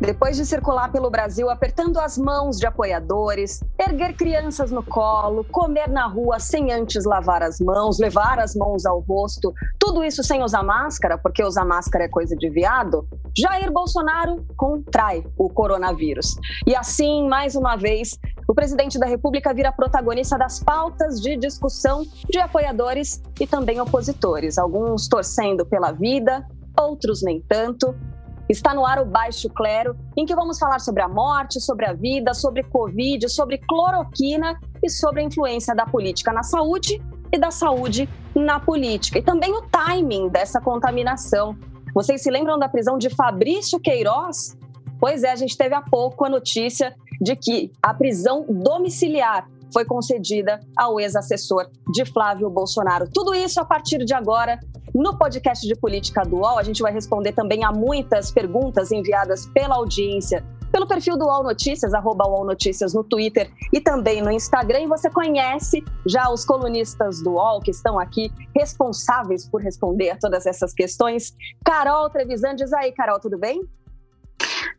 Depois de circular pelo Brasil apertando as mãos de apoiadores, erguer crianças no colo, comer na rua sem antes lavar as mãos, levar as mãos ao rosto, tudo isso sem usar máscara, porque usar máscara é coisa de viado, Jair Bolsonaro contrai o coronavírus. E assim, mais uma vez, o presidente da República vira protagonista das pautas de discussão de apoiadores e também opositores, alguns torcendo pela vida, outros nem tanto. Está no ar o Baixo Clero, em que vamos falar sobre a morte, sobre a vida, sobre Covid, sobre cloroquina e sobre a influência da política na saúde e da saúde na política. E também o timing dessa contaminação. Vocês se lembram da prisão de Fabrício Queiroz? Pois é, a gente teve há pouco a notícia de que a prisão domiciliar foi concedida ao ex-assessor de Flávio Bolsonaro. Tudo isso a partir de agora no podcast de política do UOL. A gente vai responder também a muitas perguntas enviadas pela audiência pelo perfil do UOL Notícias, arroba UOL Notícias no Twitter e também no Instagram. E você conhece já os colunistas do UOL que estão aqui responsáveis por responder a todas essas questões. Carol Trevisan, diz aí, Carol, tudo bem?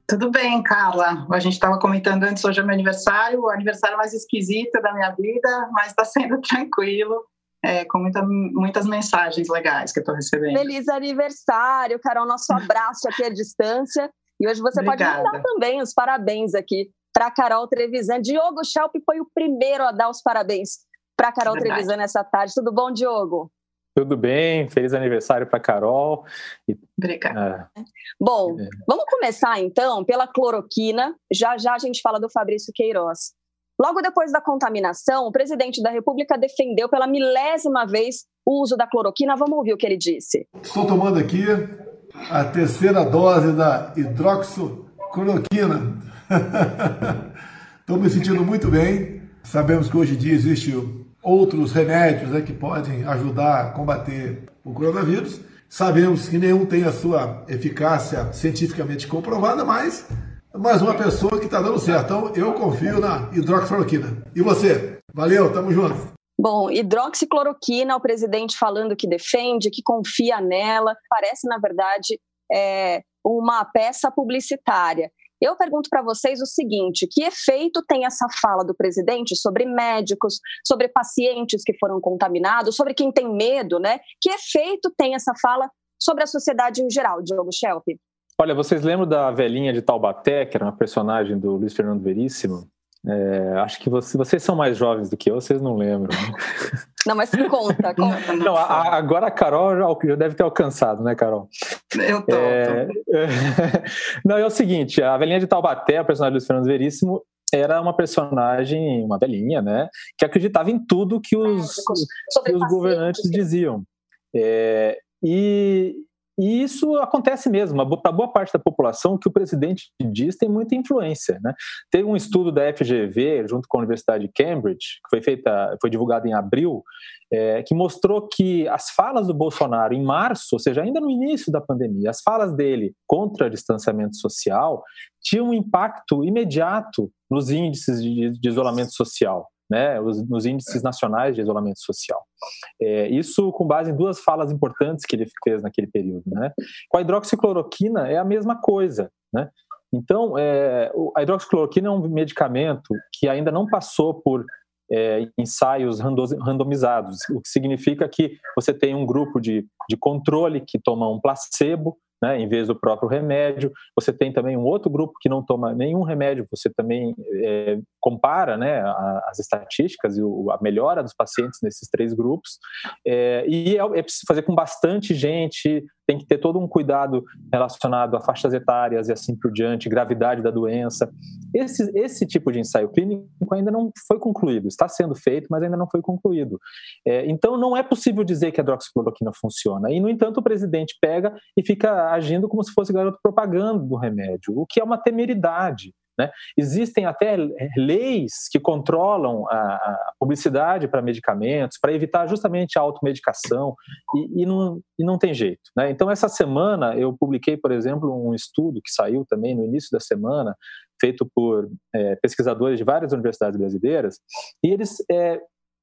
Tudo bem, Carla. A gente estava comentando antes, hoje é meu aniversário, o aniversário mais esquisito da minha vida, mas está sendo tranquilo. É, com muita, muitas mensagens legais que eu estou recebendo. Feliz aniversário, Carol. Nosso abraço aqui à distância. E hoje você Obrigada. pode mandar também os parabéns aqui para Carol Trevisan. Diogo Schelp foi o primeiro a dar os parabéns para Carol Verdade. Trevisan nessa tarde. Tudo bom, Diogo? Tudo bem, feliz aniversário para Carol. Obrigada. Ah, Bom, é. vamos começar então pela cloroquina. Já já a gente fala do Fabrício Queiroz. Logo depois da contaminação, o presidente da República defendeu pela milésima vez o uso da cloroquina. Vamos ouvir o que ele disse. Estou tomando aqui a terceira dose da hidroxicloroquina. Estou me sentindo muito bem. Sabemos que hoje em dia existe outros remédios né, que podem ajudar a combater o coronavírus. Sabemos que nenhum tem a sua eficácia cientificamente comprovada, mas mais uma pessoa que está dando certo. Então, eu confio na hidroxicloroquina. E você? Valeu, tamo junto. Bom, hidroxicloroquina, o presidente falando que defende, que confia nela, parece, na verdade, é, uma peça publicitária. Eu pergunto para vocês o seguinte: que efeito tem essa fala do presidente sobre médicos, sobre pacientes que foram contaminados, sobre quem tem medo, né? Que efeito tem essa fala sobre a sociedade em geral, Diogo Schelp? Olha, vocês lembram da velhinha de Taubaté, que era uma personagem do Luiz Fernando Veríssimo? É, acho que você, vocês são mais jovens do que eu, vocês não lembram. Né? Não, mas conta, conta. Não, a, agora a Carol já, deve ter alcançado, né, Carol? Eu tô. É, tô. não, é o seguinte: a velhinha de Taubaté, a personagem do Fernando Veríssimo, era uma personagem, uma velhinha, né, que acreditava em tudo que os, que os governantes diziam. É, e, e isso acontece mesmo. Para boa parte da população, o que o presidente diz tem muita influência. Né? Teve um estudo da FGV, junto com a Universidade de Cambridge, que foi, feita, foi divulgado em abril, é, que mostrou que as falas do Bolsonaro em março, ou seja, ainda no início da pandemia, as falas dele contra distanciamento social tinham um impacto imediato nos índices de, de isolamento social né, os, nos índices nacionais de isolamento social. É, isso com base em duas falas importantes que ele fez naquele período. Né? Com a hidroxicloroquina é a mesma coisa. Né? Então, é, a hidroxicloroquina é um medicamento que ainda não passou por é, ensaios randomizados, o que significa que você tem um grupo de, de controle que toma um placebo né, em vez do próprio remédio. Você tem também um outro grupo que não toma nenhum remédio, você também é, compara né, as estatísticas e a melhora dos pacientes nesses três grupos. É, e é, é preciso fazer com bastante gente, tem que ter todo um cuidado relacionado a faixas etárias e assim por diante, gravidade da doença. Esse, esse tipo de ensaio clínico ainda não foi concluído, está sendo feito, mas ainda não foi concluído. É, então, não é possível dizer que a hidroxicloroquina funciona. E, no entanto, o presidente pega e fica agindo como se fosse garoto propaganda do remédio, o que é uma temeridade. Né? Existem até leis que controlam a, publicidade para medicamentos, para evitar justamente a automedicação, e, e, não, e não tem jeito. Né? Então, essa semana, eu publiquei, por exemplo, um estudo que saiu também no início da semana, feito por é, pesquisadores de várias universidades brasileiras, e eles é,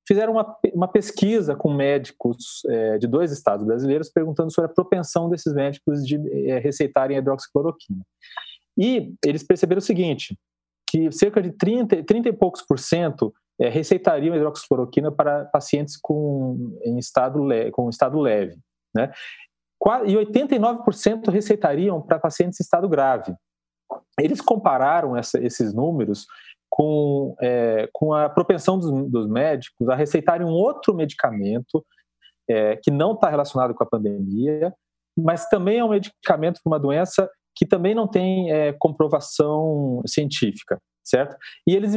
fizeram uma, uma pesquisa com médicos é, de dois estados brasileiros perguntando sobre a propensão desses médicos de é, receitarem hidroxicloroquina. E eles perceberam o seguinte, que cerca de 30, 30 e poucos por cento é, receitariam hidroxicloroquina para pacientes com, em estado, le, com estado leve, né? E 89% receitariam para pacientes em estado grave. Eles compararam essa, esses números com, é, com a propensão dos, dos, médicos a receitarem um outro medicamento é, que não está relacionado com a pandemia, mas também é um medicamento para uma doença que também não tem é, comprovação científica, certo? E eles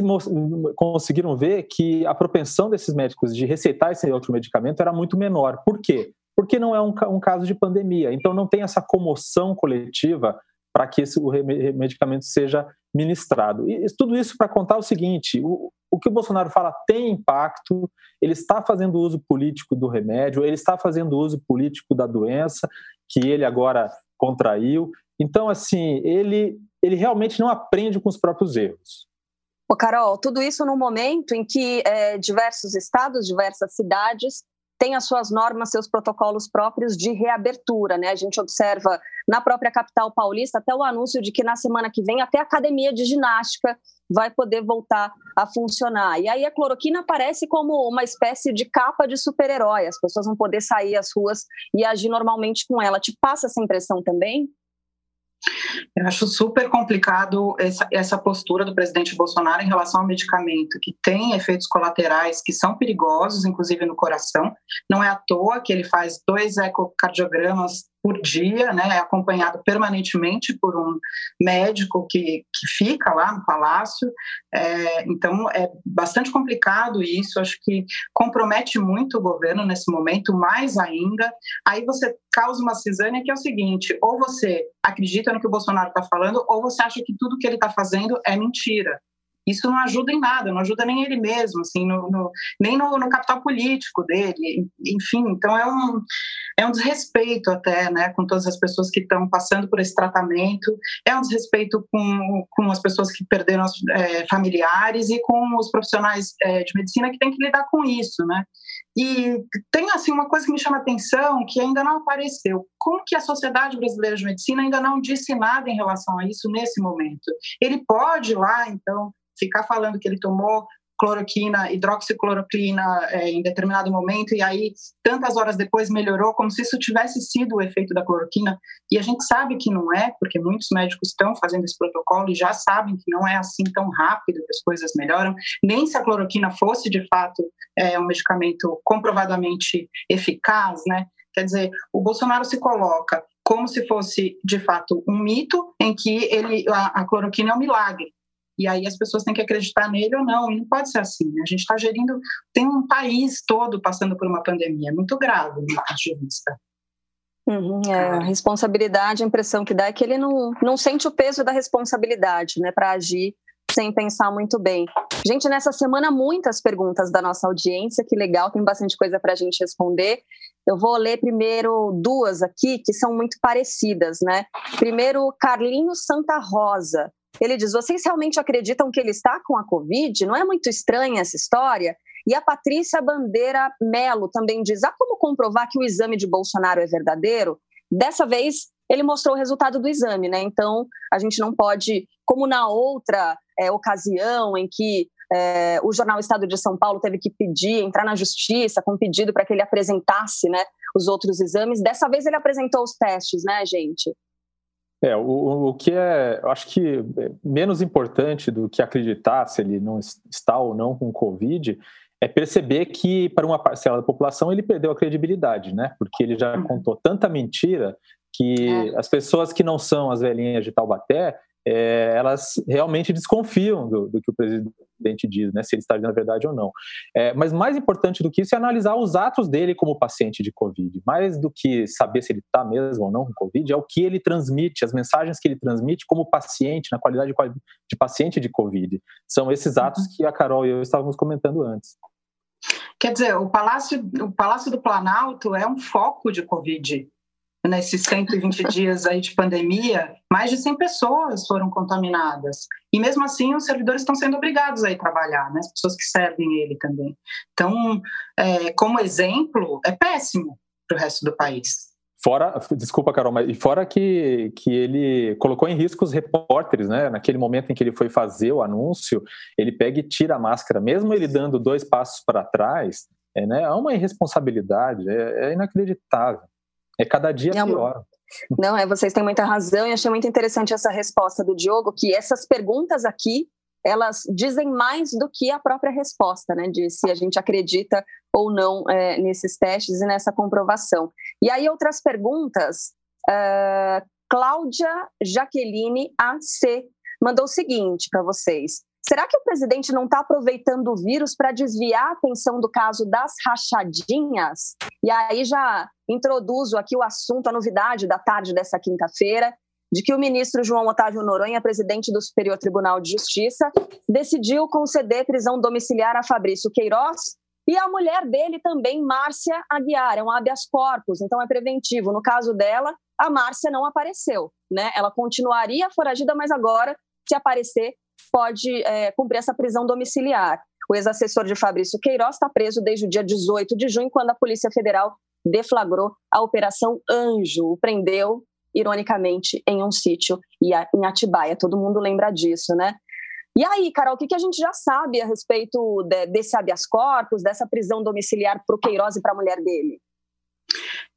conseguiram ver que a propensão desses médicos de receitar esse outro medicamento era muito menor. Por quê? Porque não é um, um caso de pandemia, então não tem essa comoção coletiva para que esse, o medicamento seja ministrado. E tudo isso para contar o seguinte: o, o que o Bolsonaro fala tem impacto, ele está fazendo uso político do remédio, ele está fazendo uso político da doença que ele agora contraiu. Então, assim, ele, ele realmente não aprende com os próprios erros. Ô, Carol, tudo isso no momento em que é, diversos estados, diversas cidades tem as suas normas, seus protocolos próprios de reabertura, né? A gente observa na própria capital paulista até o anúncio de que na semana que vem até a academia de ginástica vai poder voltar a funcionar. E aí a cloroquina aparece como uma espécie de capa de super-herói, as pessoas vão poder sair às ruas e agir normalmente com ela. Te passa essa impressão também? Eu acho super complicado essa, essa postura do presidente Bolsonaro em relação ao medicamento, que tem efeitos colaterais que são perigosos, inclusive no coração. Não é à toa que ele faz dois ecocardiogramas por dia, né, é acompanhado permanentemente por um médico que, que fica lá no palácio. É, então, é bastante complicado isso, acho que compromete muito o governo nesse momento, mais ainda. Aí você causa uma cisânia que é o seguinte: ou você acredita no que o Bolsonaro está falando, ou você acha que tudo que ele está fazendo é mentira isso não ajuda em nada, não ajuda nem ele mesmo, assim, no, no, nem no, no, capital político dele, enfim, então é um, é um desrespeito até, né, com todas as pessoas que estão passando por esse tratamento, é um desrespeito com, com as pessoas que perderam os é, familiares e com os profissionais é, de medicina que têm que lidar com isso, né, e tem, assim, uma coisa que me chama atenção, que ainda não apareceu, como que a Sociedade Brasileira de Medicina ainda não disse nada em relação a isso nesse momento? Ele pode lá, então, ficar falando que ele tomou cloroquina, hidroxicloroquina é, em determinado momento e aí tantas horas depois melhorou, como se isso tivesse sido o efeito da cloroquina. E a gente sabe que não é, porque muitos médicos estão fazendo esse protocolo e já sabem que não é assim tão rápido que as coisas melhoram. Nem se a cloroquina fosse de fato é, um medicamento comprovadamente eficaz, né? Quer dizer, o Bolsonaro se coloca como se fosse de fato um mito em que ele a, a cloroquina é um milagre e aí as pessoas têm que acreditar nele ou não, e não pode ser assim. Né? A gente está gerindo, tem um país todo passando por uma pandemia, muito grave, do ponto de vista. Uhum, é, a responsabilidade, a impressão que dá é que ele não, não sente o peso da responsabilidade, né, para agir sem pensar muito bem. Gente, nessa semana, muitas perguntas da nossa audiência, que legal, tem bastante coisa para a gente responder. Eu vou ler primeiro duas aqui que são muito parecidas, né? Primeiro, Carlinhos Santa Rosa. Ele diz: vocês realmente acreditam que ele está com a Covid? Não é muito estranha essa história? E a Patrícia Bandeira Melo também diz: há como comprovar que o exame de Bolsonaro é verdadeiro? Dessa vez, ele mostrou o resultado do exame, né? Então, a gente não pode, como na outra é, ocasião em que é, o jornal Estado de São Paulo teve que pedir, entrar na justiça com um pedido para que ele apresentasse né, os outros exames. Dessa vez ele apresentou os testes, né, gente? É, o, o que é, eu acho que é menos importante do que acreditar se ele não está ou não com Covid é perceber que para uma parcela da população ele perdeu a credibilidade, né? Porque ele já uhum. contou tanta mentira que é. as pessoas que não são as velhinhas de Taubaté é, elas realmente desconfiam do, do, que o presidente diz, né, se ele está dizendo a verdade ou não. É, mas mais importante do que isso é analisar os atos dele como paciente de Covid. Mais do que saber se ele está mesmo ou não com Covid, é o que ele transmite, as mensagens que ele transmite como paciente, na qualidade de, de paciente de Covid. São esses atos que a Carol e eu estávamos comentando antes. Quer dizer, o Palácio, o Palácio do Planalto é um foco de Covid nesses 120 dias aí de pandemia, mais de 100 pessoas foram contaminadas. E mesmo assim, os servidores estão sendo obrigados a ir trabalhar, né? as pessoas que servem ele também. Então, é, como exemplo, é péssimo para o resto do país. Fora, desculpa, Carol, mas fora que, que ele colocou em risco os repórteres, né? Naquele momento em que ele foi fazer o anúncio, ele pega e tira a máscara, mesmo ele dando dois passos para trás, é, né? é uma irresponsabilidade, é, é inacreditável. É cada dia é pior. Não, é, vocês têm muita razão e achei muito interessante essa resposta do Diogo, que essas perguntas aqui, elas dizem mais do que a própria resposta, né, de se a gente acredita ou não é, nesses testes e nessa comprovação. E aí outras perguntas, uh, Cláudia Jaqueline AC mandou o seguinte para vocês. Será que o presidente não está aproveitando o vírus para desviar a atenção do caso das rachadinhas? E aí já introduzo aqui o assunto, a novidade da tarde dessa quinta-feira, de que o ministro João Otávio Noronha, presidente do Superior Tribunal de Justiça, decidiu conceder prisão domiciliar a Fabrício Queiroz e a mulher dele também, Márcia Aguiar, é um habeas corpus, então é preventivo. No caso dela, a Márcia não apareceu, né? Ela continuaria foragida, mas agora, se aparecer, pode é, cumprir essa prisão domiciliar. O ex-assessor de Fabrício Queiroz está preso desde o dia 18 de junho, quando a Polícia Federal deflagrou a Operação Anjo, o prendeu, ironicamente, em um sítio em Atibaia. Todo mundo lembra disso, né? E aí, Carol, o que, a gente já sabe a respeito desse habeas corpus, dessa prisão domiciliar para o Queiroz e para a mulher dele?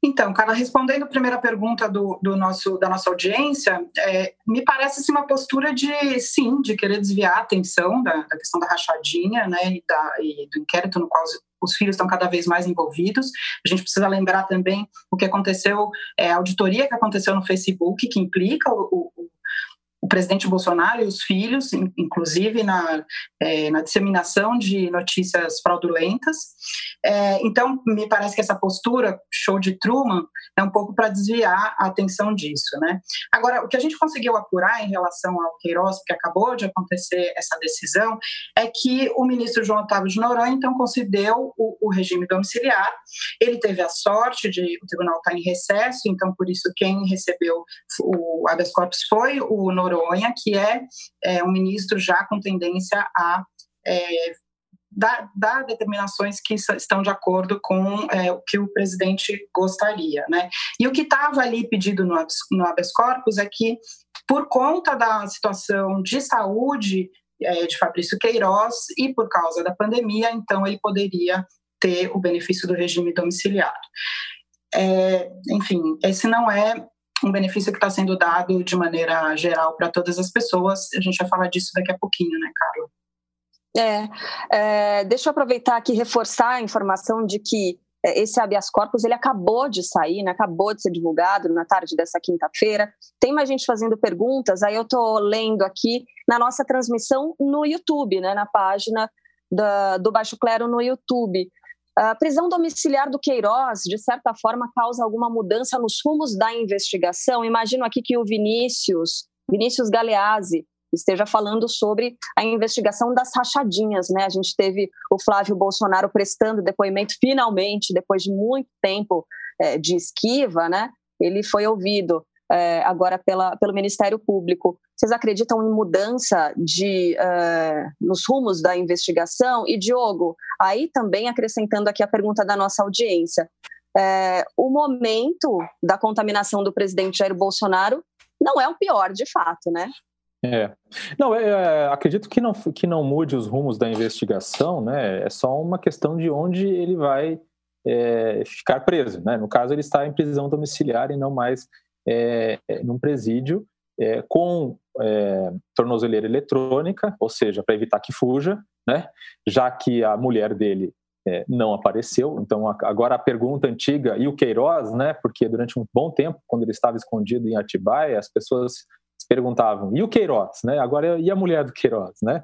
Então, Carla, respondendo a primeira pergunta do, do nosso, da nossa audiência, é, me parece assim, uma postura de, sim, de querer desviar a atenção da, da questão da rachadinha né, e, da, e do inquérito no qual os, os, filhos estão cada vez mais envolvidos. A gente precisa lembrar também o que aconteceu, é, a auditoria que aconteceu no Facebook, que implica o, o o presidente Bolsonaro e os filhos, inclusive na, é, na disseminação de notícias fraudulentas. É, então, me parece que essa postura, show de Truman, é um pouco para desviar a atenção disso. Né? Agora, o que a gente conseguiu apurar em relação ao Queiroz, que acabou de acontecer essa decisão, é que o ministro João Otávio de Noronha, então, concedeu o, o regime domiciliar. Ele teve a sorte de o tribunal estar tá em recesso, então, por isso, quem recebeu o habeas corpus foi o Noronha Noronha, que é, é um ministro já com tendência a é, dar, dar, determinações que estão de acordo com é, o que o presidente gostaria. Né? E o que estava ali pedido no, no habeas corpus é que, por conta da situação de saúde é, de Fabrício Queiroz e por causa da pandemia, então ele poderia ter o benefício do regime domiciliar. É, enfim, esse não é um benefício que está sendo dado de maneira geral para todas as pessoas. A gente vai falar disso daqui a pouquinho, né, Carla? É, é, deixa eu aproveitar aqui e reforçar a informação de que é, esse habeas corpus ele acabou de sair, né, acabou de ser divulgado na tarde dessa quinta-feira. Tem mais gente fazendo perguntas, aí eu estou lendo aqui na nossa transmissão no YouTube, né, na página da, do Baixo Clero no YouTube. A prisão domiciliar do Queiroz, de certa forma, causa alguma mudança nos rumos da investigação. Imagino aqui que o Vinícius, Vinícius Galeazzi, esteja falando sobre a investigação das rachadinhas, né? A gente teve o Flávio Bolsonaro prestando depoimento finalmente, depois de muito tempo é, de esquiva, né? Ele foi ouvido é, agora pela, pelo Ministério Público. Vocês acreditam em mudança de, uh, nos rumos da investigação? E, Diogo, aí também acrescentando aqui a pergunta da nossa audiência, é, o momento da contaminação do presidente Jair Bolsonaro não é o pior, de fato, né? É. Não, é, acredito que não, que não mude os rumos da investigação, né? É só uma questão de onde ele vai é, ficar preso, né? No caso, ele está em prisão domiciliar e não mais é, num presídio é, com é, tornozeleira eletrônica, ou seja, para evitar que fuja, né? já que a mulher dele é, não apareceu. Então, agora a pergunta antiga, e o Queiroz, né? porque durante um bom tempo, quando ele estava escondido em Atibaia, as pessoas perguntavam, e o Queiroz, né? Agora, e a mulher do Queiroz, né?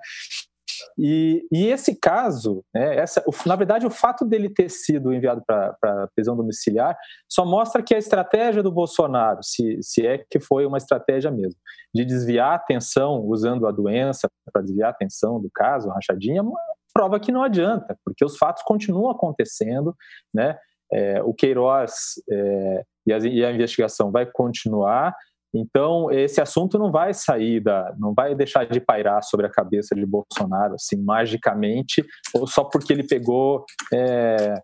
E, e esse caso, né, essa, na verdade, o fato dele ter sido enviado para prisão domiciliar só mostra que a estratégia do Bolsonaro, se, se é que foi uma estratégia mesmo, de desviar a atenção usando a doença para desviar a atenção do caso, a rachadinha, prova que não adianta, porque os fatos continuam acontecendo, né? É, o Queiroz é, e, a, e a investigação vai continuar então, esse assunto não vai sair da, não vai deixar de pairar sobre a cabeça de Bolsonaro, assim, magicamente, ou só porque ele pegou é,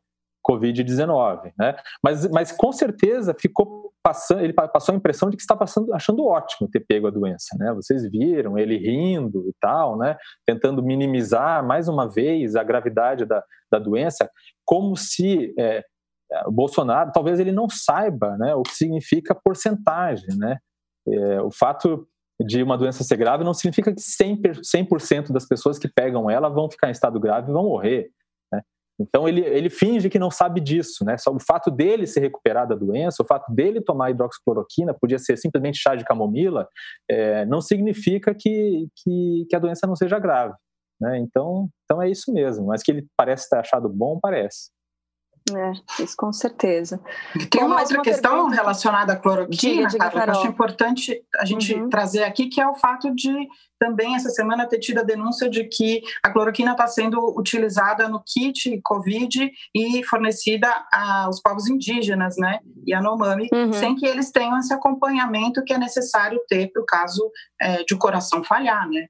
Covid-19, né? Mas, mas com certeza ficou passando, ele passou a impressão de que está passando, achando ótimo ter pego a doença, né? Vocês viram ele rindo e tal, né? Tentando minimizar mais uma vez a gravidade da, da doença, como se é, Bolsonaro, talvez ele não saiba, né, o que significa porcentagem, né? É, o fato de uma doença ser grave não significa que 100%, 100 das pessoas que pegam ela vão ficar em estado grave e vão morrer. Né? Então ele, ele finge que não sabe disso, né? Só o fato dele se recuperar da doença, o fato dele tomar hidroxicloroquina, podia ser simplesmente chá de camomila, é, não significa que, que, que, a doença não seja grave. Né? Então, então é isso mesmo. Mas que ele parece ter achado bom, parece. É, isso com certeza. Tem Bom, uma outra uma questão pergunta... relacionada à cloroquina, diga, diga, que eu acho importante a gente uhum. trazer aqui, que é o fato de também essa semana ter tido a denúncia de que a cloroquina está sendo utilizada no kit COVID e fornecida aos povos indígenas, né, e a Nomami, uhum. sem que eles tenham esse acompanhamento que é necessário ter para o caso é, de o coração falhar, né.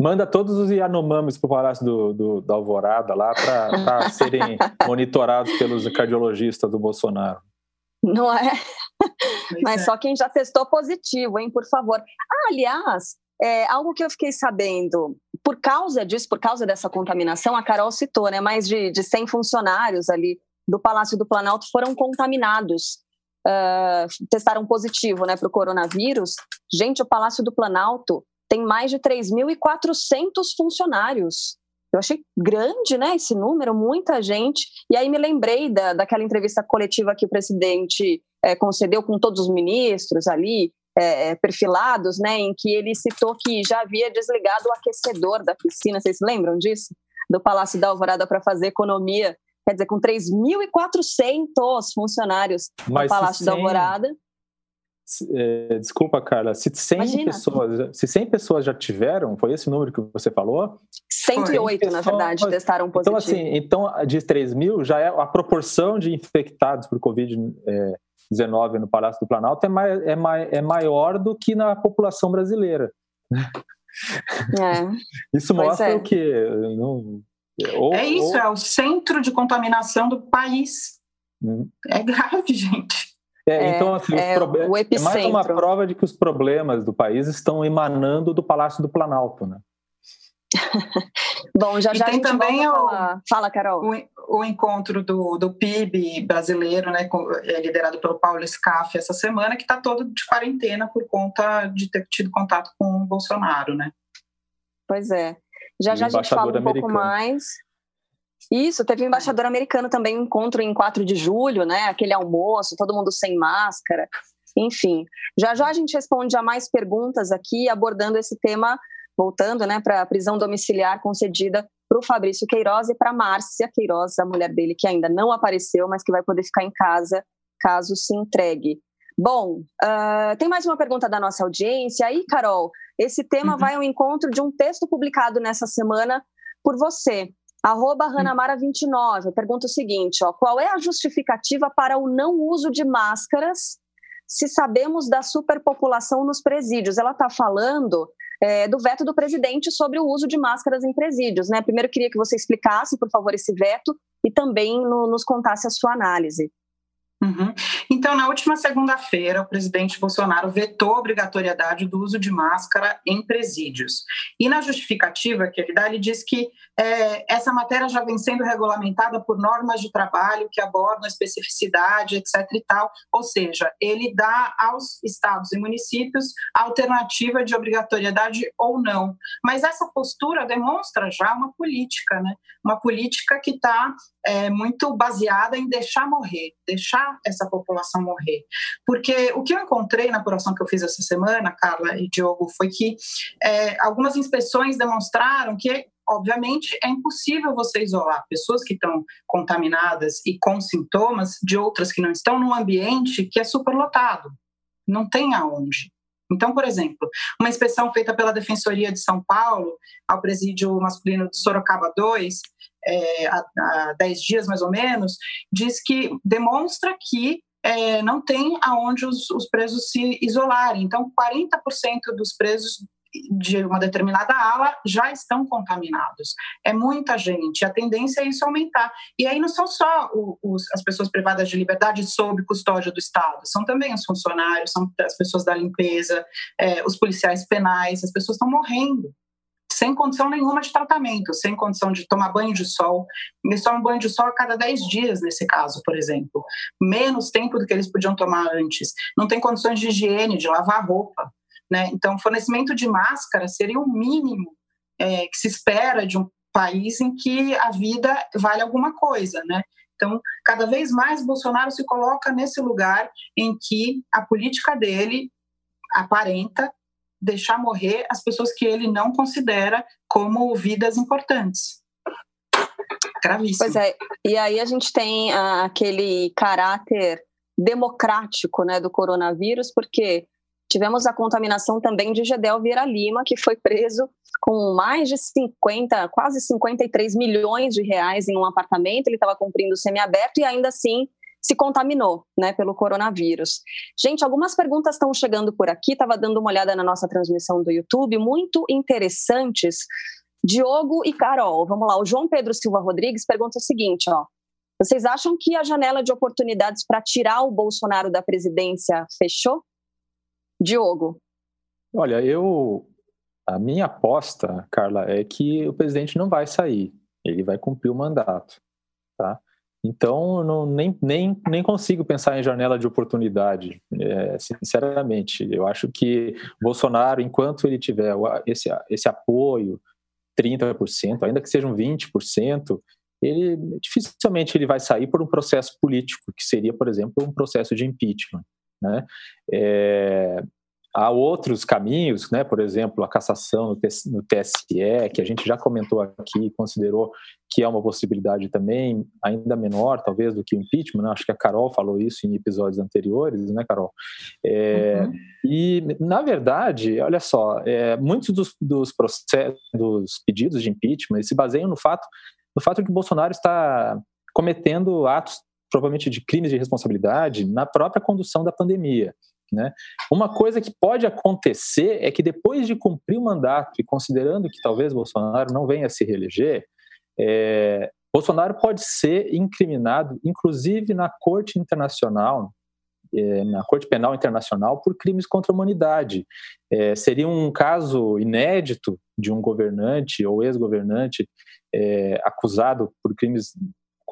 Manda todos os Yanomamis para o Palácio do, do, da Alvorada lá para serem monitorados pelos cardiologistas do Bolsonaro. Não é? Mas é. só quem já testou positivo, hein, por favor. Ah, aliás, é, algo que eu fiquei sabendo, por causa disso, por causa dessa contaminação, a Carol citou, né? Mais de, de 100 funcionários ali do Palácio do Planalto foram contaminados. Uh, testaram positivo né, para o coronavírus. Gente, o Palácio do Planalto tem mais de 3.400 funcionários. Eu achei grande, né, esse número, muita gente. E aí me lembrei da, daquela entrevista coletiva que o presidente é, concedeu com todos os ministros ali, é, é, perfilados, né, em que ele citou que já havia desligado o aquecedor da piscina. Vocês lembram disso? Do Palácio da Alvorada para fazer economia. Quer dizer, com 3.400 funcionários Mas no Palácio da Alvorada. É, desculpa, Carla, se 100, pessoas, se 100 pessoas já tiveram, foi esse número que você falou? 108, pessoas, na verdade, testaram então, positivo. Então, assim, então, de 3 mil, já é a proporção de infectados por Covid-19 no Palácio do Planalto é, mai, é, mai, é maior do que na população brasileira. É, isso mostra é. o quê? Não, ou, é isso, ou... é o centro de contaminação do país. Hum. É grave, gente. É, então, assim, é, é mais uma prova de que os problemas do país estão emanando do Palácio do Planalto, né? Bom, já já tem também o, Fala, Carol. O, o, encontro do, do PIB brasileiro, né, é liderado pelo Paulo Scaff essa semana, que está todo de quarentena por conta de ter tido contato com o Bolsonaro, né? Pois é. Já já a gente fala um americano. pouco mais. Isso, teve um embaixador americano também, um encontro em 4 de julho, né? Aquele almoço, todo mundo sem máscara. Enfim, já já a gente responde a mais perguntas aqui, abordando esse tema, voltando né, para a prisão domiciliar concedida para o Fabrício Queiroz e para a Márcia Queiroz, a mulher dele, que ainda não apareceu, mas que vai poder ficar em casa caso se entregue. Bom, uh, tem mais uma pergunta da nossa audiência. Aí, Carol, esse tema uhum. vai ao encontro de um texto publicado nessa semana por você. Arroba Ranamara29 pergunta o seguinte: ó, qual é a justificativa para o não uso de máscaras se sabemos da superpopulação nos presídios? Ela está falando é, do veto do presidente sobre o uso de máscaras em presídios. Né? Primeiro, queria que você explicasse, por favor, esse veto e também no, nos contasse a sua análise. Uhum. Então, na última segunda-feira, o presidente Bolsonaro vetou a obrigatoriedade do uso de máscara em presídios. E na justificativa que ele dá, ele diz que é, essa matéria já vem sendo regulamentada por normas de trabalho que abordam especificidade, etc. e tal. Ou seja, ele dá aos estados e municípios a alternativa de obrigatoriedade ou não. Mas essa postura demonstra já uma política, né? Uma política que está é, muito baseada em deixar morrer, deixar essa população morrer. Porque o que eu encontrei na apuração que eu fiz essa semana, Carla e Diogo, foi que é, algumas inspeções demonstraram que obviamente, é impossível você isolar pessoas que estão contaminadas e com sintomas de outras que não estão num ambiente que é superlotado. Não tem aonde. Então, por exemplo, uma inspeção feita pela Defensoria de São Paulo ao presídio masculino de Sorocaba 2, é, há, há 10 dias mais ou menos, diz que demonstra que é, não tem aonde os, os presos se isolarem. Então, 40% dos presos de uma determinada ala já estão contaminados. É muita gente. A tendência é isso aumentar. E aí não são só os, as pessoas privadas de liberdade sob custódia do Estado, são também os funcionários, são as pessoas da limpeza, é, os policiais penais. As pessoas estão morrendo sem condição nenhuma de tratamento, sem condição de tomar banho de sol. Eles tomam banho de sol a cada 10 dias, nesse caso, por exemplo. Menos tempo do que eles podiam tomar antes. Não tem condições de higiene, de lavar roupa. Né? Então, fornecimento de máscara seria o mínimo é, que se espera de um país em que a vida vale alguma coisa, né? Então, cada vez mais Bolsonaro se coloca nesse lugar em que a política dele aparenta deixar morrer as pessoas que ele não considera como vidas importantes. Gravíssimo. Pois é, e aí a gente tem ah, aquele caráter democrático né, do coronavírus, porque Tivemos a contaminação também de Gedel Vieira Lima, que foi preso com mais de 50, quase 53 milhões de reais em um apartamento. Ele estava cumprindo semiaberto e ainda assim se contaminou né, pelo coronavírus. Gente, algumas perguntas estão chegando por aqui, estava dando uma olhada na nossa transmissão do YouTube, muito interessantes. Diogo e Carol, vamos lá. O João Pedro Silva Rodrigues pergunta o seguinte: ó, vocês acham que a janela de oportunidades para tirar o Bolsonaro da presidência fechou? Diogo. Olha, eu a minha aposta, Carla, é que o presidente não vai sair, ele vai cumprir o mandato, tá? Então, não, nem, nem, nem consigo pensar em janela de oportunidade, é, sinceramente. Eu acho que Bolsonaro, enquanto ele tiver esse, esse apoio, 30%, ainda que sejam 20%, ele dificilmente ele vai sair por um processo político, que seria, por exemplo, um processo de impeachment. Né? É, há outros caminhos, né? por exemplo, a cassação no TSE, que a gente já comentou aqui, considerou que é uma possibilidade também ainda menor, talvez, do que o impeachment. Né? Acho que a Carol falou isso em episódios anteriores, né, Carol? É, uhum. E, na verdade, olha só, é, muitos dos, dos, processos, dos pedidos de impeachment se baseiam no fato, no fato de que Bolsonaro está cometendo atos provavelmente de crimes de responsabilidade na própria condução da pandemia. Né? Uma coisa que pode acontecer é que depois de cumprir o mandato e considerando que talvez Bolsonaro não venha se reeleger, é, Bolsonaro pode ser incriminado, inclusive na Corte Internacional, é, na Corte Penal Internacional, por crimes contra a humanidade. É, seria um caso inédito de um governante ou ex-governante é, acusado por crimes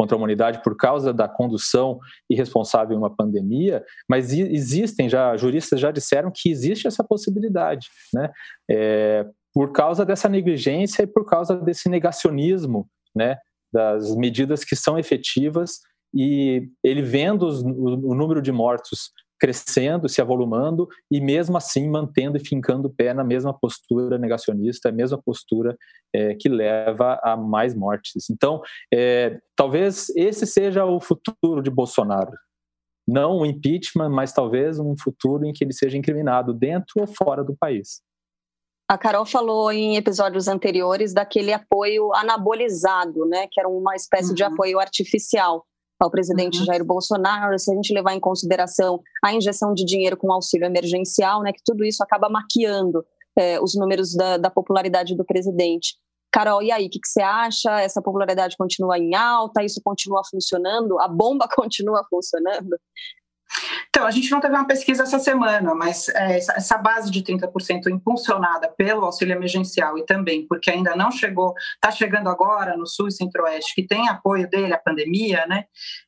contra a humanidade por causa da condução irresponsável em uma pandemia, mas existem já, juristas já disseram que existe essa possibilidade, né? É, por causa dessa negligência e por causa desse negacionismo, né? Das medidas que são efetivas e ele vendo os, o, o número de mortos crescendo, se avolumando e mesmo assim mantendo e fincando o pé na mesma postura negacionista, a mesma postura é, que leva a mais mortes. Então, é, talvez esse seja o futuro de Bolsonaro. Não o impeachment, mas talvez um futuro em que ele seja incriminado dentro ou fora do país. A Carol falou em episódios anteriores daquele apoio anabolizado, né, que era uma espécie uhum. de apoio artificial ao presidente uhum. Jair Bolsonaro, se a gente levar em consideração a injeção de dinheiro com auxílio emergencial, né, que tudo isso acaba maquiando é, os números da, da, popularidade do presidente. Carol, e aí, o que, que, você acha? Essa popularidade continua em alta? Isso continua funcionando? A bomba continua funcionando? Então, a gente não teve uma pesquisa essa semana, mas é, essa base de 30% impulsionada pelo auxílio emergencial e também porque ainda não chegou, está chegando agora no Sul e Centro-Oeste, que tem apoio dele à pandemia, né?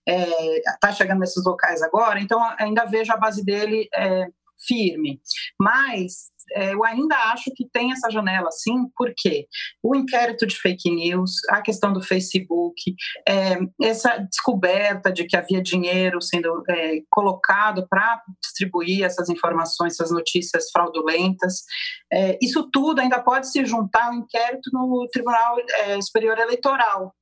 Está é, chegando nesses locais agora, então ainda vejo a base dele é, firme. Mas é, eu ainda acho que tem essa janela, sim, porque o inquérito de fake news, a questão do Facebook, é, essa descoberta de que havia dinheiro sendo é, colocado para distribuir essas informações, essas notícias fraudulentas, é, isso tudo ainda pode se juntar ao inquérito no Tribunal Superior Eleitoral,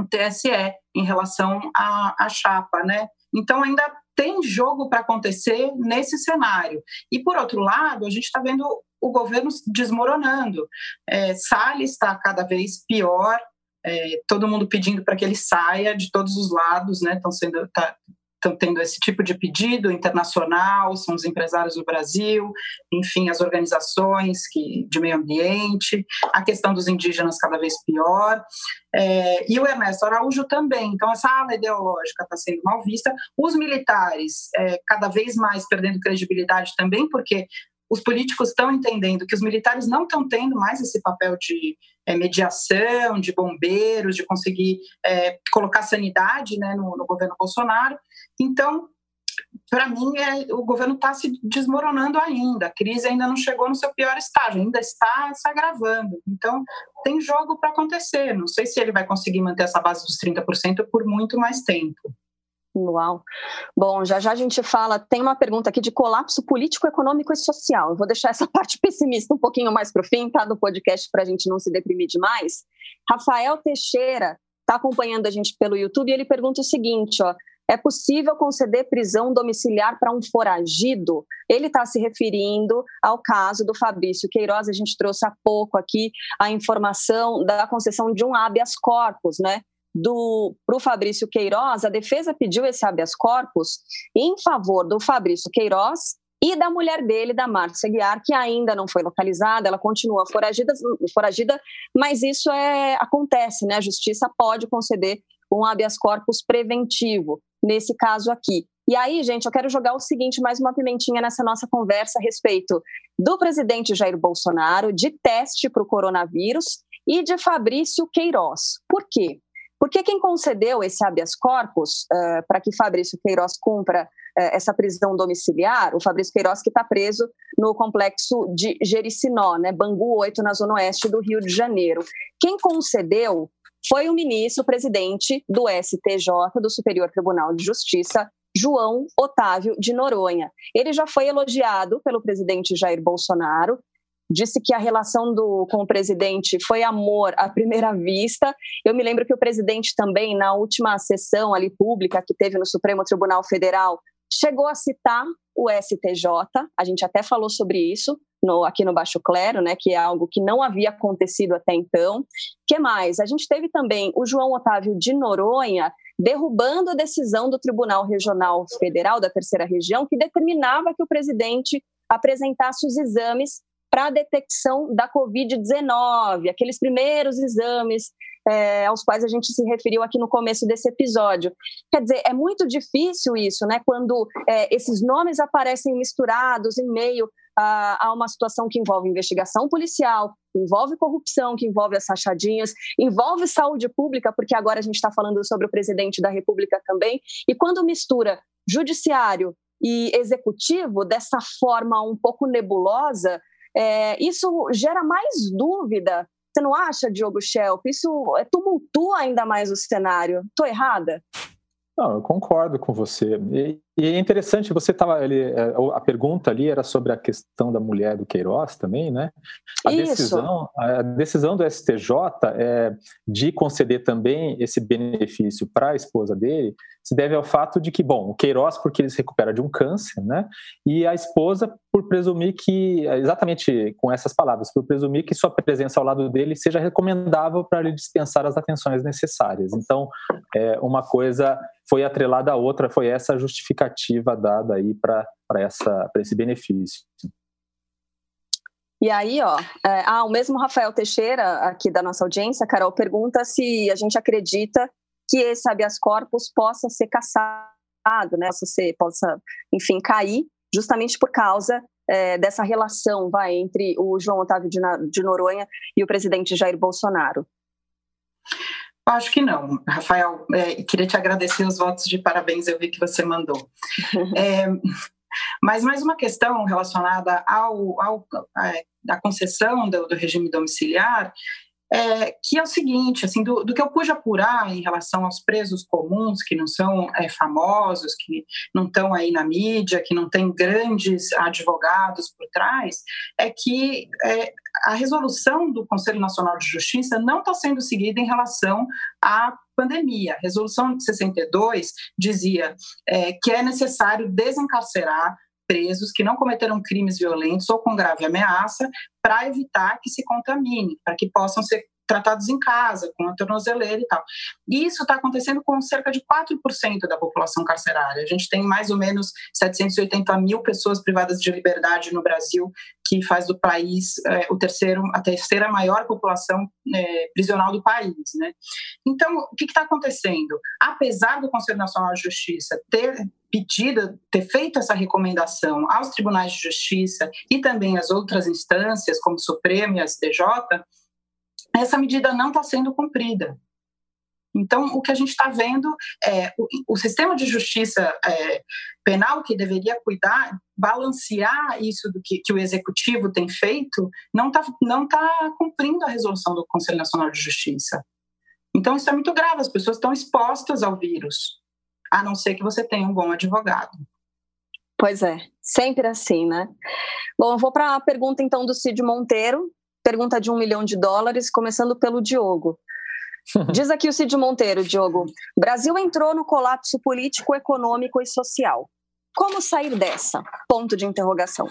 o TSE, em relação à chapa, né? Então ainda tem jogo para acontecer nesse cenário. E, por outro lado, a gente está vendo o governo desmoronando. É, Salles está cada vez pior, é, todo mundo pedindo para que ele saia de todos os lados, né? Estão sendo tá, estão tendo esse tipo de pedido internacional, são os empresários do Brasil, enfim, as organizações que, de meio ambiente, a questão dos indígenas cada vez pior, é, e o Ernesto Araújo também. Então, essa ala ideológica está sendo mal vista, os militares é, cada vez mais perdendo credibilidade também, porque os políticos estão entendendo que os militares não estão tendo mais esse papel de é, mediação, de bombeiros, de conseguir é, colocar sanidade né, no, no, governo Bolsonaro. Então, para mim, é, o governo está se desmoronando ainda. A crise ainda não chegou no seu pior estágio, ainda está se agravando. Então, tem jogo para acontecer. Não sei se ele vai conseguir manter essa base dos 30% por muito mais tempo. Uau. Bom, já já a gente fala, tem uma pergunta aqui de colapso político, econômico e social. Eu vou deixar essa parte pessimista um pouquinho mais para o fim, tá? Do podcast, para a gente não se deprimir demais. Rafael Teixeira está acompanhando a gente pelo YouTube e ele pergunta o seguinte: ó, é possível conceder prisão domiciliar para um foragido? Ele está se referindo ao caso do Fabrício Queiroz. A gente trouxe há pouco aqui a informação da concessão de um habeas corpus, né? para o Fabrício Queiroz, a defesa pediu esse habeas corpus em favor do Fabrício Queiroz e da mulher dele, da Márcia Guiar, que ainda não foi localizada, ela continua foragida, foragida mas isso é, acontece, né? A justiça pode conceder um habeas corpus preventivo, nesse caso aqui. E aí, gente, eu quero jogar o seguinte, mais uma pimentinha nessa nossa conversa a respeito do presidente Jair Bolsonaro, de teste para o coronavírus e de Fabrício Queiroz. Por quê? Porque quem concedeu esse habeas corpus uh, para que Fabrício Queiroz cumpra uh, essa prisão domiciliar, o Fabrício Queiroz que está preso no complexo de Jericinó, né, Bangu 8, na zona oeste do Rio de Janeiro. Quem concedeu foi o ministro presidente do STJ, do Superior Tribunal de Justiça, João Otávio de Noronha. Ele já foi elogiado pelo presidente Jair Bolsonaro, disse que a relação do, com o presidente foi amor à primeira vista. Eu me lembro que o presidente também, na última sessão ali pública que teve no Supremo Tribunal Federal, chegou a citar o STJ, a gente até falou sobre isso no, aqui no Baixo Clero, né, que é algo que não havia acontecido até então. que mais? A gente teve também o João Otávio de Noronha derrubando a decisão do Tribunal Regional Federal da Terceira Região que determinava que o presidente apresentasse os exames para a detecção da Covid-19, aqueles primeiros exames é, aos quais a gente se referiu aqui no começo desse episódio. Quer dizer, é muito difícil isso, né? Quando é, esses nomes aparecem misturados em meio a, a, uma situação que envolve investigação policial, envolve corrupção, que envolve as rachadinhas, envolve saúde pública, porque agora a gente está falando sobre o presidente da República também, e quando mistura judiciário e executivo dessa forma um pouco nebulosa, é, isso gera mais dúvida. Você não acha, Diogo Schelp? Isso é, tumultua ainda mais o cenário. Estou errada? Não, eu concordo com você. E, e é interessante, você estava ali, é, a pergunta ali era sobre a questão da mulher do Queiroz também, né? A Isso. decisão, a decisão do STJ é, de conceder também esse benefício para a esposa dele se deve ao fato de que, bom, o Queiroz porque ele se recupera de um câncer, né? E a esposa por presumir que, exatamente com essas palavras, por presumir que sua presença ao lado dele seja recomendável para lhe dispensar as atenções necessárias. Então, é, uma coisa foi atrelada à outra, foi essa justificativa dada aí para esse benefício. E aí, ó, é, ah, o mesmo Rafael Teixeira, aqui da nossa audiência, Carol, pergunta se a gente acredita que esse habeas corpus possa ser caçado, né? Possa, possa enfim, cair, justamente por causa é, dessa relação vai, entre o João Otávio de, de Noronha e o presidente Jair Bolsonaro. Acho que não, Rafael. É, queria te agradecer os votos de parabéns, eu vi que você mandou. É, Mas mais uma questão relacionada ao, ao é, à concessão do, do regime domiciliar é, que é o seguinte, assim, do, do, que eu pude apurar em relação aos presos comuns, que não são é, famosos, que não estão aí na mídia, que não tem grandes advogados por trás, é que é, a resolução do Conselho Nacional de Justiça não está sendo seguida em relação à pandemia. A resolução de 62 dizia é, que é necessário desencarcerar presos que não cometeram crimes violentos ou com grave ameaça para evitar que se contamine, para que possam ser tratados em casa, com a tornozeleira e tal. E isso está acontecendo com cerca de 4% da população carcerária. A gente tem mais ou menos 780 mil pessoas privadas de liberdade no Brasil, que faz do país é, o terceiro, a terceira maior população é, prisional do país. Né? Então, o que está acontecendo? Apesar do Conselho Nacional de Justiça ter pedido, ter feito essa recomendação aos tribunais de justiça e também às outras instâncias, como o Supremo e a STJ, essa medida não está sendo cumprida. Então, o que a gente está vendo é o, o, sistema de justiça é, penal, que deveria cuidar, balancear isso do que, que o executivo tem feito, não está não tá cumprindo a resolução do Conselho Nacional de Justiça. Então, isso é muito grave, as pessoas estão expostas ao vírus, a não ser que você tenha um bom advogado. Pois é, sempre assim, né? Bom, eu vou para a pergunta então do Cid Monteiro, pergunta de um milhão de dólares, começando pelo Diogo. Diz aqui o Cid Monteiro, Diogo. Brasil entrou no colapso político, econômico e social. Como sair dessa? Ponto de interrogação.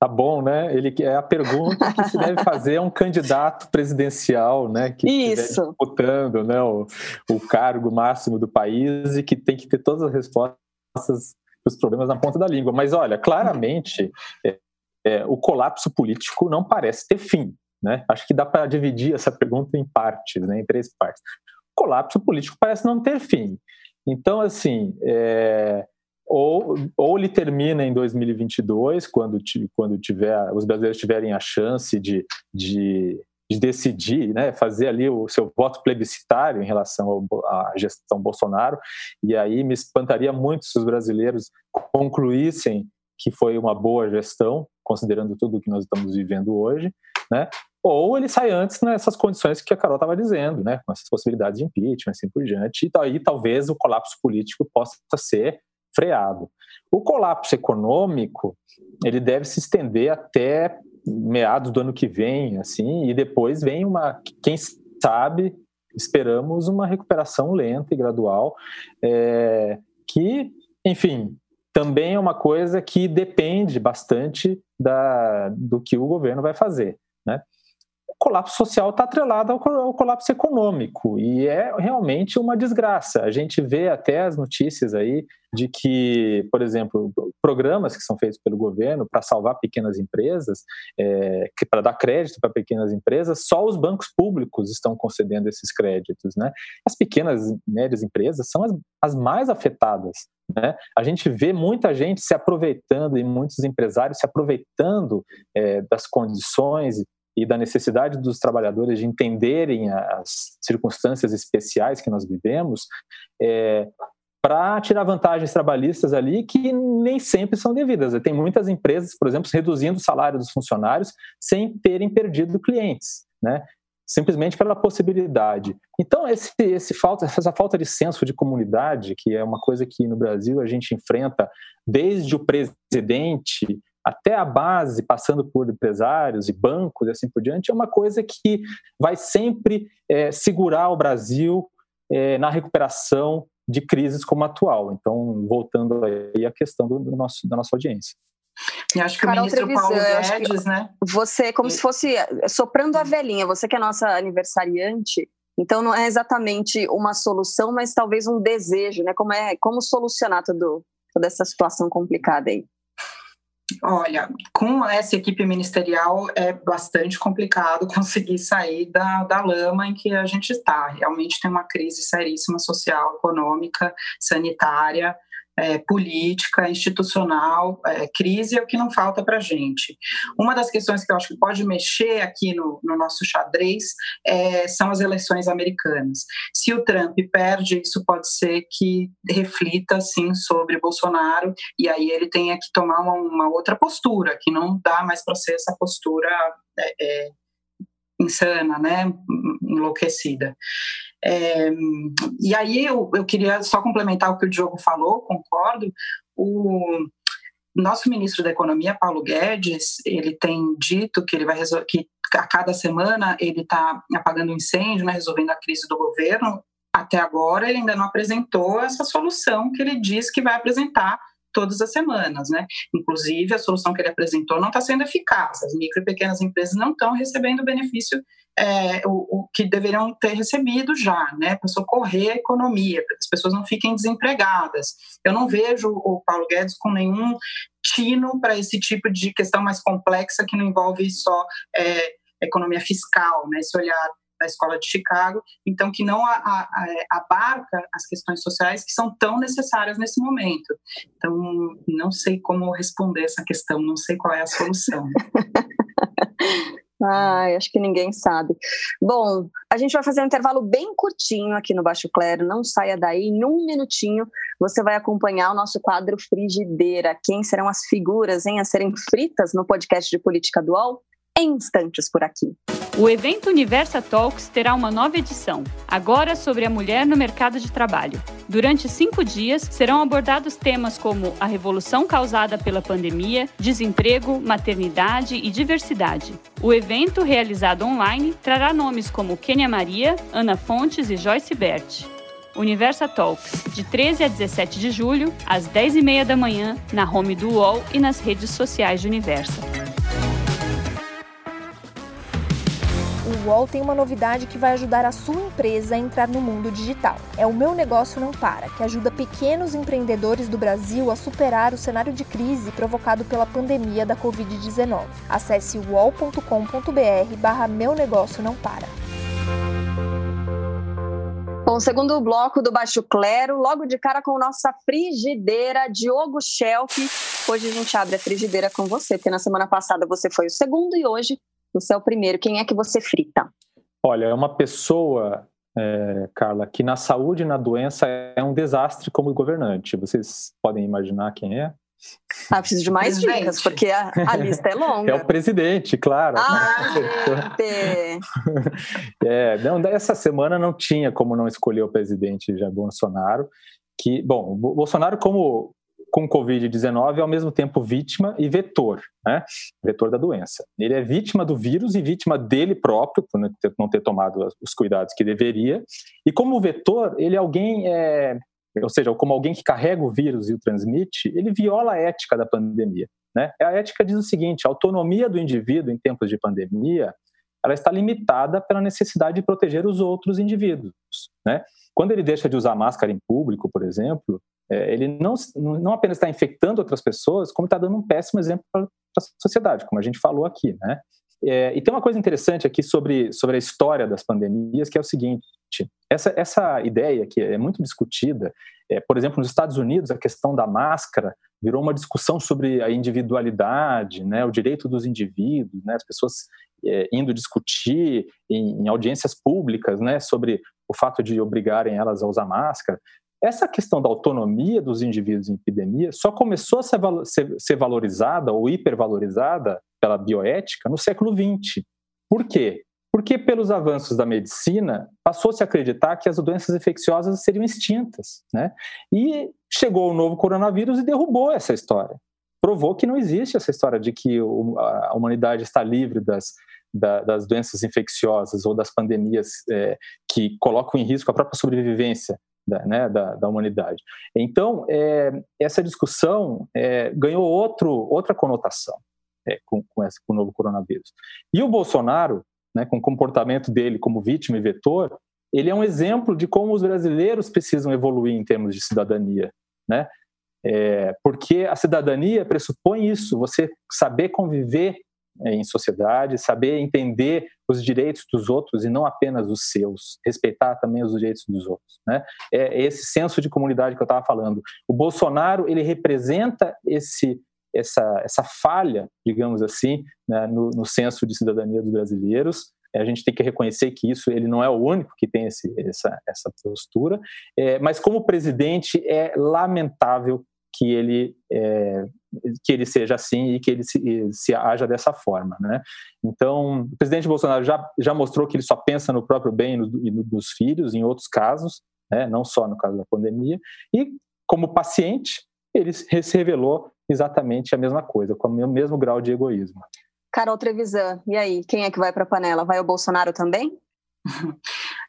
Tá bom, né? Ele é a pergunta que se deve fazer a um candidato presidencial, né? Que Isso. disputando, né? O, o cargo máximo do país e que tem que ter todas as respostas para os problemas na ponta da língua. Mas olha, claramente é, é, o colapso político não parece ter fim. Né? Acho que dá para dividir essa pergunta em partes, né, em três partes. O colapso político parece não ter fim. Então, assim, é, ou, ou ele termina em 2022, quando, quando tiver, os brasileiros tiverem a chance de, de, de decidir, né, fazer ali o seu voto plebiscitário em relação à gestão Bolsonaro, e aí me espantaria muito se os brasileiros concluíssem que foi uma boa gestão, considerando tudo que nós estamos vivendo hoje, né? Ou ele sai antes nessas condições que a Carol estava dizendo, né? Com essas possibilidades de impeachment, assim por diante. E aí talvez o colapso político possa ser freado. O colapso econômico, ele deve se estender até meados do ano que vem, assim, e depois vem uma, quem sabe, esperamos uma recuperação lenta e gradual, é, que, enfim, também é uma coisa que depende bastante da, do que o governo vai fazer. Colapso social está atrelado ao, colapso econômico e é realmente uma desgraça. A gente vê até as notícias aí de que, por exemplo, programas que são feitos pelo governo para salvar pequenas empresas, é, para dar crédito para pequenas empresas, só os bancos públicos estão concedendo esses créditos. Né? As pequenas e médias empresas são as, as mais afetadas. Né? A gente vê muita gente se aproveitando e muitos empresários se aproveitando é, das condições e da necessidade dos trabalhadores de entenderem as circunstâncias especiais que nós vivemos, é, para tirar vantagens trabalhistas ali que nem sempre são devidas. Tem muitas empresas, por exemplo, reduzindo o salário dos funcionários sem terem perdido clientes, né? simplesmente pela possibilidade. Então, esse, esse falta, essa falta de senso de comunidade, que é uma coisa que no Brasil a gente enfrenta desde o presidente até a base, passando por empresários e bancos e assim por diante, é uma coisa que vai sempre é, segurar o Brasil é, na recuperação de crises como a atual. Então, voltando aí à questão do, do nosso, da nossa audiência. E acho que Carol o ministro Trevisan, Paulo Guedes, né? Você, como e... se fosse soprando a velhinha, você que é nossa aniversariante, então não é exatamente uma solução, mas talvez um desejo, né? Como é, como solucionar tudo, toda essa situação complicada aí? Olha, com essa equipe ministerial é bastante complicado conseguir sair da, da lama em que a gente está. Realmente tem uma crise seríssima social, econômica, sanitária. É, política, institucional, é, crise é o que não falta para a gente. Uma das questões que eu acho que pode mexer aqui no, no nosso xadrez é, são as eleições americanas. Se o Trump perde, isso pode ser que reflita, sim, sobre Bolsonaro, e aí ele tenha que tomar uma, uma outra postura, que não dá mais para ser essa postura é, é, insana, né, enlouquecida. É, e aí eu, eu queria só complementar o que o Diogo falou, concordo. O nosso ministro da Economia, Paulo Guedes, ele tem dito que ele vai que a cada semana ele está apagando incêndio, né, resolvendo a crise do governo. Até agora ele ainda não apresentou essa solução que ele diz que vai apresentar todas as semanas, né? Inclusive, a solução que ele apresentou não está sendo eficaz. As micro e pequenas empresas não estão recebendo o benefício é, o, que deveriam ter recebido já, né? Para socorrer a economia, para que as pessoas não fiquem desempregadas. Eu não vejo o Paulo Guedes com nenhum tino para esse tipo de questão mais complexa que não envolve só é, economia fiscal, né? Esse olhar da Escola de Chicago, então que não a, abarca as questões sociais que são tão necessárias nesse momento. Então, não sei como responder essa questão, não sei qual é a solução. Ai, acho que ninguém sabe. Bom, a gente vai fazer um intervalo bem curtinho aqui no Baixo Clero, não saia daí, em um minutinho você vai acompanhar o nosso quadro Frigideira. Quem serão as figuras hein, a serem fritas no podcast de política dual? Em instantes por aqui. O evento Universa Talks terá uma nova edição, agora sobre a mulher no mercado de trabalho. Durante cinco dias serão abordados temas como a revolução causada pela pandemia, desemprego, maternidade e diversidade. O evento, realizado online, trará nomes como Kênia Maria, Ana Fontes e Joyce Bert. Universa Talks, de 13 a 17 de julho, às 10h30 da manhã, na home do UOL e nas redes sociais de Universa. O UOL tem uma novidade que vai ajudar a sua empresa a entrar no mundo digital. É o Meu Negócio Não Para, que ajuda pequenos empreendedores do Brasil a superar o cenário de crise provocado pela pandemia da Covid-19. Acesse uol.com.br barra Meu Negócio Não Para. Bom, segundo bloco do Baixo Clero, logo de cara com nossa frigideira, Diogo Schelp. Hoje a gente abre a frigideira com você, porque na semana passada você foi o segundo e hoje você é o primeiro. Quem é que você frita? Olha, é uma pessoa, é, Carla, que na saúde e na doença é um desastre como governante. Vocês podem imaginar quem é? Ah, preciso de mais presidente. dicas, porque a, a, lista é longa. É o presidente, claro. Ah, é, não, essa semana não tinha como não escolher o presidente Jair Bolsonaro, que, bom, Bolsonaro como com Covid-19 é ao mesmo tempo vítima e vetor, né? Vetor da doença. Ele é vítima do vírus e vítima dele próprio, por não ter tomado os cuidados que deveria. E como vetor, ele é alguém, é, ou seja, como alguém que carrega o vírus e o transmite, ele viola a ética da pandemia. Né? A ética diz o seguinte: a autonomia do indivíduo em tempos de pandemia ela está limitada pela necessidade de proteger os outros indivíduos. Né? Quando ele deixa de usar máscara em público, por exemplo, é, ele não, não apenas está infectando outras pessoas, como está dando um péssimo exemplo para a sociedade, como a gente falou aqui, né? É, e tem uma coisa interessante aqui sobre, sobre a história das pandemias, que é o seguinte: essa, essa ideia que é muito discutida, é, por exemplo, nos Estados Unidos, a questão da máscara virou uma discussão sobre a individualidade, né, o direito dos indivíduos, né, as pessoas é, indo discutir em, em, audiências públicas né, sobre o fato de obrigarem elas a usar máscara. Essa questão da autonomia dos indivíduos em epidemia só começou a ser, ser, ser valorizada ou hipervalorizada pela bioética no século XX. Por quê? Porque, pelos avanços da medicina, passou-se a acreditar que as doenças infecciosas seriam extintas. Né? E chegou o novo coronavírus e derrubou essa história. Provou que não existe essa história de que a humanidade está livre das, das doenças infecciosas ou das pandemias é, que colocam em risco a própria sobrevivência da, né, da, da humanidade. Então, é, essa discussão é, ganhou outro, outra conotação é, com, com, esse, com o novo coronavírus. E o Bolsonaro, né, com o comportamento dele como vítima e vetor, ele é um exemplo de como os brasileiros precisam evoluir em termos de cidadania, né? É, porque a cidadania pressupõe isso, você saber conviver em sociedade, saber entender os direitos dos outros e não apenas os seus, respeitar também os direitos dos outros. Né? É esse senso de comunidade que eu estava falando. O Bolsonaro ele representa esse essa, essa falha, digamos assim, né, no, no senso de cidadania dos brasileiros. A gente tem que reconhecer que isso ele não é o único que tem esse, essa, essa postura, é, mas como presidente é lamentável que ele é, que ele seja assim e que ele se, se haja dessa forma, né? Então, o presidente Bolsonaro já, já mostrou que ele só pensa no próprio bem e, no, e no, nos filhos, em outros casos, né? não só no caso da pandemia, e como paciente, ele se revelou exatamente a mesma coisa, com o mesmo grau de egoísmo. Carol Trevisan, e aí, quem é que vai para a panela? Vai o Bolsonaro também?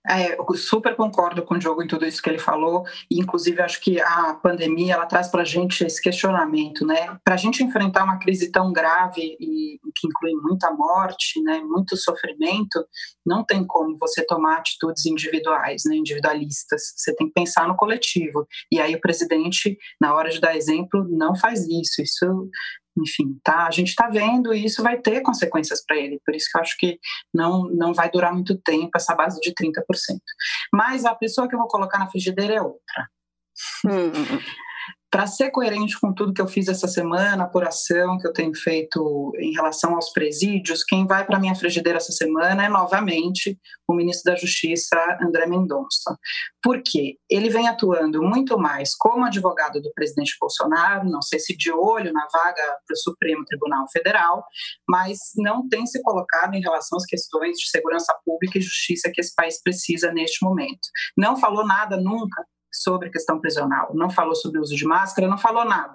É, eu super concordo com o Diogo em tudo isso que ele falou, e inclusive acho que a pandemia ela traz para a gente esse questionamento, né? Para a gente enfrentar uma crise tão grave e que inclui muita morte, né, muito sofrimento, não tem como você tomar atitudes individuais, né, individualistas. Você tem que pensar no coletivo. E aí o presidente, na hora de dar exemplo, não faz isso. Isso enfim, tá, a gente está vendo e isso vai ter consequências para ele, por isso que eu acho que não, não vai durar muito tempo essa base de 30%. Mas a pessoa que eu vou colocar na frigideira é outra. Hum para ser coerente com tudo que eu fiz essa semana, a apuração que eu tenho feito em relação aos presídios, quem vai para minha frigideira essa semana é novamente o ministro da Justiça, André Mendonça. Por quê? Ele vem atuando muito mais como advogado do presidente Bolsonaro, não sei se de olho na vaga para o Supremo Tribunal Federal, mas não tem se colocado em relação às questões de segurança pública e justiça que esse país precisa neste momento. Não falou nada nunca sobre questão prisional, não falou sobre o uso de máscara, não falou nada.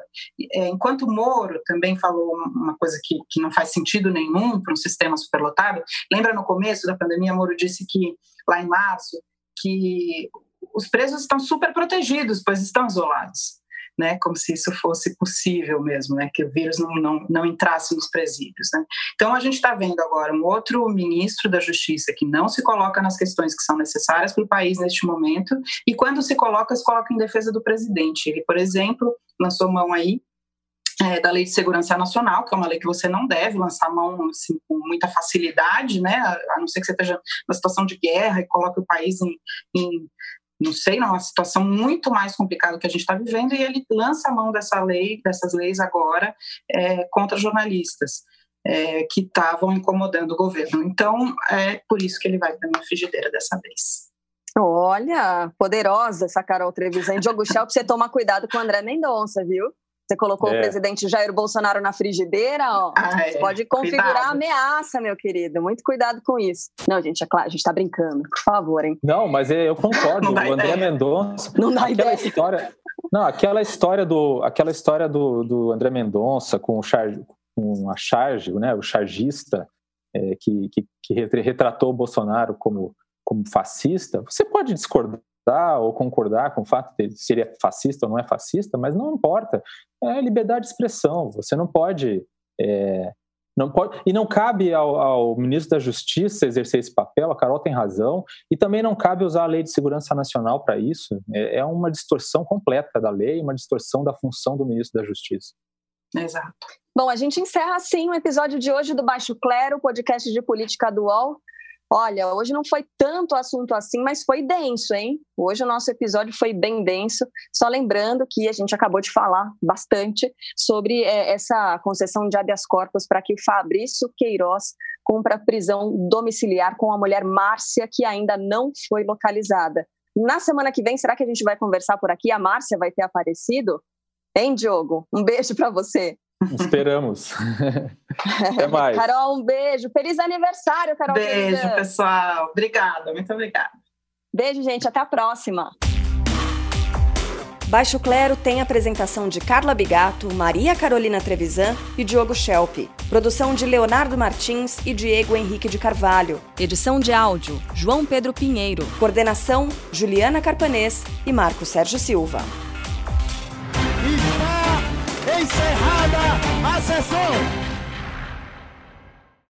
É, enquanto Moro também falou uma coisa que, que não faz sentido nenhum para um sistema superlotado, lembra no começo da pandemia, Moro disse que, lá em março, que os presos estão super protegidos, pois estão isolados né, como se isso fosse possível mesmo, né, que o vírus não, não, não entrasse nos presídios. Né. Então, a gente está vendo agora um outro ministro da Justiça que não se coloca nas questões que são necessárias para o país neste momento, e quando se coloca, se coloca em defesa do presidente. Ele, por exemplo, lançou mão aí é, da Lei de Segurança Nacional, que é uma lei que você não deve lançar mão assim, com muita facilidade, né, a não ser que você esteja numa situação de guerra e coloque o país em, em não sei, numa situação muito mais complicada que a gente está vivendo, e ele lança a mão dessa lei, dessas leis agora, é, contra jornalistas. É, que estavam incomodando o governo. Então, é por isso que ele vai para minha frigideira dessa vez. Olha, poderosa essa Carol Trevisan. Diogo Schelp, você toma cuidado com o André Mendonça, viu? Você colocou é. o presidente Jair Bolsonaro na frigideira, ó. Ah, é. Pode configurar cuidado. ameaça, meu querido. Muito cuidado com isso. Não, gente, é claro, a gente tá brincando. Por favor, hein? Não, mas é, eu concordo. o André Mendonça. Não dá aquela ideia. história. Não, aquela história do, aquela história do, do André Mendonça com o char, com a charge, né, o chargista, é, que, que, que retratou o Bolsonaro como, como fascista. Você pode discordar ou concordar com o fato de se ele é fascista ou não é fascista, mas não importa. É liberdade de expressão. Você não pode. É, não pode e não cabe ao, ao, ministro da Justiça exercer esse papel, a Carol tem razão, e também não cabe usar a Lei de Segurança Nacional para isso. É, é uma distorção completa da lei, uma distorção da função do ministro da Justiça. Exato. Bom, a gente encerra assim o episódio de hoje do Baixo Clero, podcast de política do UOL. Olha, hoje não foi tanto assunto assim, mas foi denso, hein? Hoje o nosso episódio foi bem denso. Só lembrando que a gente acabou de falar bastante sobre é, essa concessão de habeas corpus para que Fabrício Queiroz cumpra prisão domiciliar com a mulher Márcia, que ainda não foi localizada. Na semana que vem, será que a gente vai conversar por aqui? A Márcia vai ter aparecido? Hein, Diogo? Um beijo para você. Esperamos. Até mais. Carol, um beijo. Feliz aniversário, Carol. Beijo, pessoal. Obrigada, muito obrigada. Beijo, gente. Até a próxima. Baixo Clero tem apresentação de Carla Bigato, Maria Carolina Trevisan e Diogo Schelp. Produção de Leonardo Martins e Diego Henrique de Carvalho. Edição de áudio, João Pedro Pinheiro. Coordenação, Juliana Carpanês e Marco Sérgio Silva encerrada a sessão.